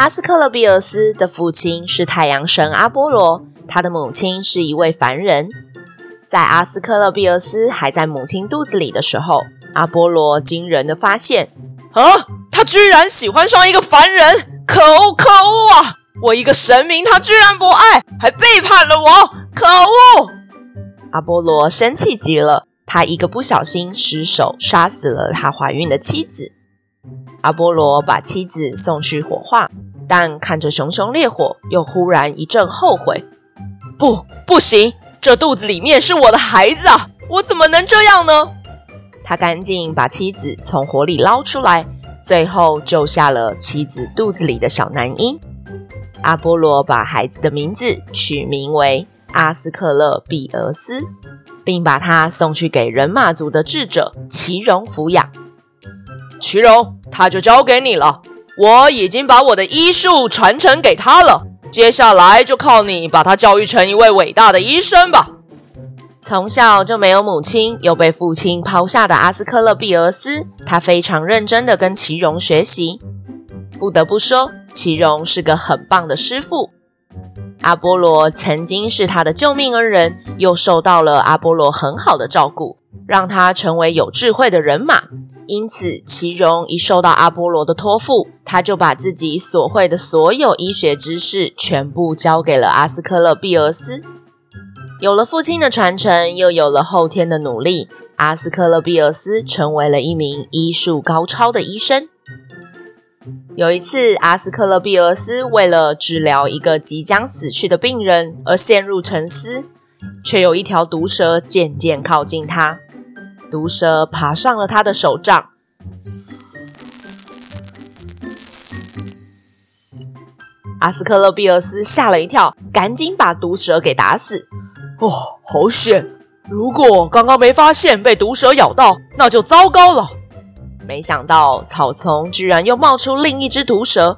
阿斯克勒庇俄斯的父亲是太阳神阿波罗，他的母亲是一位凡人。在阿斯克勒庇俄斯还在母亲肚子里的时候，阿波罗惊人的发现：啊，他居然喜欢上一个凡人！可恶，可恶啊！我一个神明，他居然不爱，还背叛了我！可恶！阿波罗生气极了。他一个不小心失手杀死了他怀孕的妻子。阿波罗把妻子送去火化，但看着熊熊烈火，又忽然一阵后悔。不，不行，这肚子里面是我的孩子啊！我怎么能这样呢？他赶紧把妻子从火里捞出来，最后救下了妻子肚子里的小男婴。阿波罗把孩子的名字取名为阿斯克勒庇俄斯。并把他送去给人马族的智者奇荣抚养。奇荣，他就交给你了。我已经把我的医术传承给他了，接下来就靠你把他教育成一位伟大的医生吧。从小就没有母亲，又被父亲抛下的阿斯克勒庇俄斯，他非常认真地跟奇荣学习。不得不说，奇荣是个很棒的师傅。阿波罗曾经是他的救命恩人，又受到了阿波罗很好的照顾，让他成为有智慧的人马。因此，奇荣一受到阿波罗的托付，他就把自己所会的所有医学知识全部交给了阿斯克勒庇俄斯。有了父亲的传承，又有了后天的努力，阿斯克勒庇俄斯成为了一名医术高超的医生。有一次，阿斯克勒庇俄斯为了治疗一个即将死去的病人而陷入沉思，却有一条毒蛇渐渐靠近他。毒蛇爬上了他的手杖，阿斯克勒庇俄斯吓了一跳，赶紧把毒蛇给打死。哦，好险！如果刚刚没发现被毒蛇咬到，那就糟糕了。没想到草丛居然又冒出另一只毒蛇，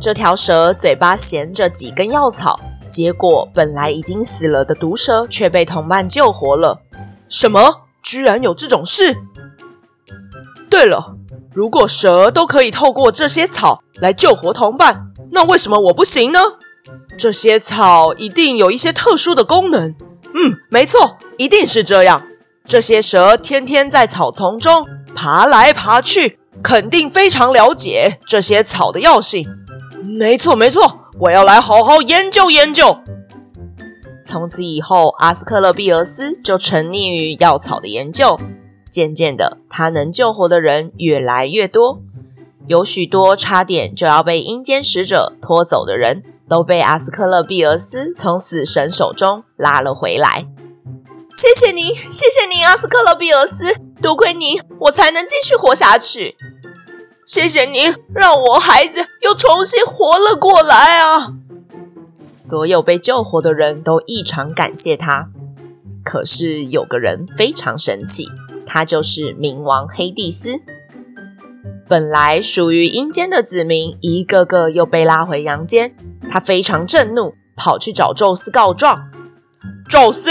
这条蛇嘴巴衔着几根药草，结果本来已经死了的毒蛇却被同伴救活了。什么？居然有这种事？对了，如果蛇都可以透过这些草来救活同伴，那为什么我不行呢？这些草一定有一些特殊的功能。嗯，没错，一定是这样。这些蛇天天在草丛中。爬来爬去，肯定非常了解这些草的药性。没错，没错，我要来好好研究研究。从此以后，阿斯克勒庇俄斯就沉溺于药草的研究。渐渐的，他能救活的人越来越多，有许多差点就要被阴间使者拖走的人，都被阿斯克勒庇俄斯从死神手中拉了回来。谢谢您，谢谢您，阿斯克勒庇俄斯。多亏您，我才能继续活下去。谢谢您，让我孩子又重新活了过来啊！所有被救活的人都异常感谢他。可是有个人非常生气，他就是冥王黑帝斯。本来属于阴间的子民，一个个又被拉回阳间。他非常震怒，跑去找宙斯告状。宙斯。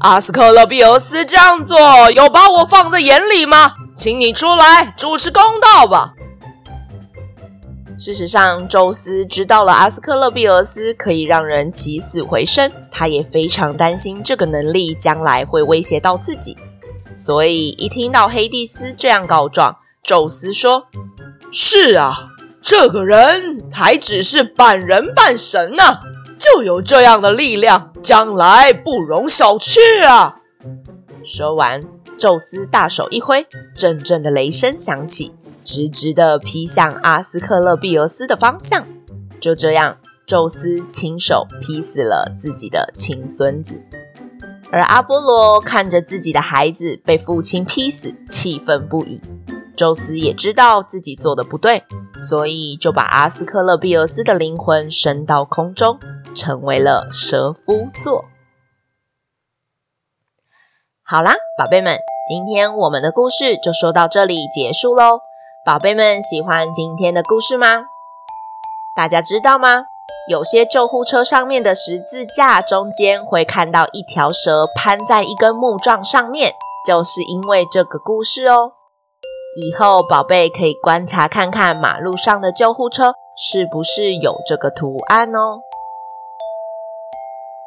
阿斯克勒庇俄斯这样做，有把我放在眼里吗？请你出来主持公道吧。事实上，宙斯知道了阿斯克勒庇俄斯可以让人起死回生，他也非常担心这个能力将来会威胁到自己，所以一听到黑帝斯这样告状，宙斯说：“是啊，这个人还只是半人半神呢、”就有这样的力量，将来不容小觑啊！说完，宙斯大手一挥，阵阵的雷声响起，直直的劈向阿斯克勒庇俄斯的方向。就这样，宙斯亲手劈死了自己的亲孙子，而阿波罗看着自己的孩子被父亲劈死，气愤不已。宙斯也知道自己做的不对，所以就把阿斯克勒庇俄斯的灵魂升到空中，成为了蛇夫座。好啦，宝贝们，今天我们的故事就说到这里结束喽。宝贝们喜欢今天的故事吗？大家知道吗？有些救护车上面的十字架中间会看到一条蛇攀在一根木桩上面，就是因为这个故事哦。以后宝贝可以观察看看马路上的救护车是不是有这个图案哦。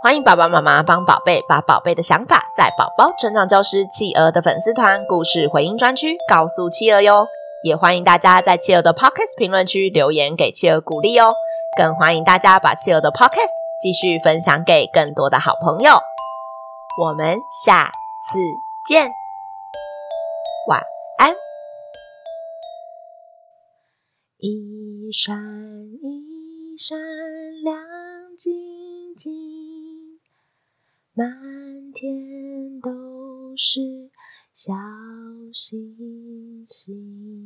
欢迎爸爸妈妈帮宝贝把宝贝的想法在宝宝成长教师企鹅的粉丝团故事回应专区告诉企鹅哟。也欢迎大家在企鹅的 Podcast 评论区留言给企鹅鼓励哦。更欢迎大家把企鹅的 Podcast 继续分享给更多的好朋友。我们下次见，晚安。一闪一闪亮晶晶，满天都是小星星。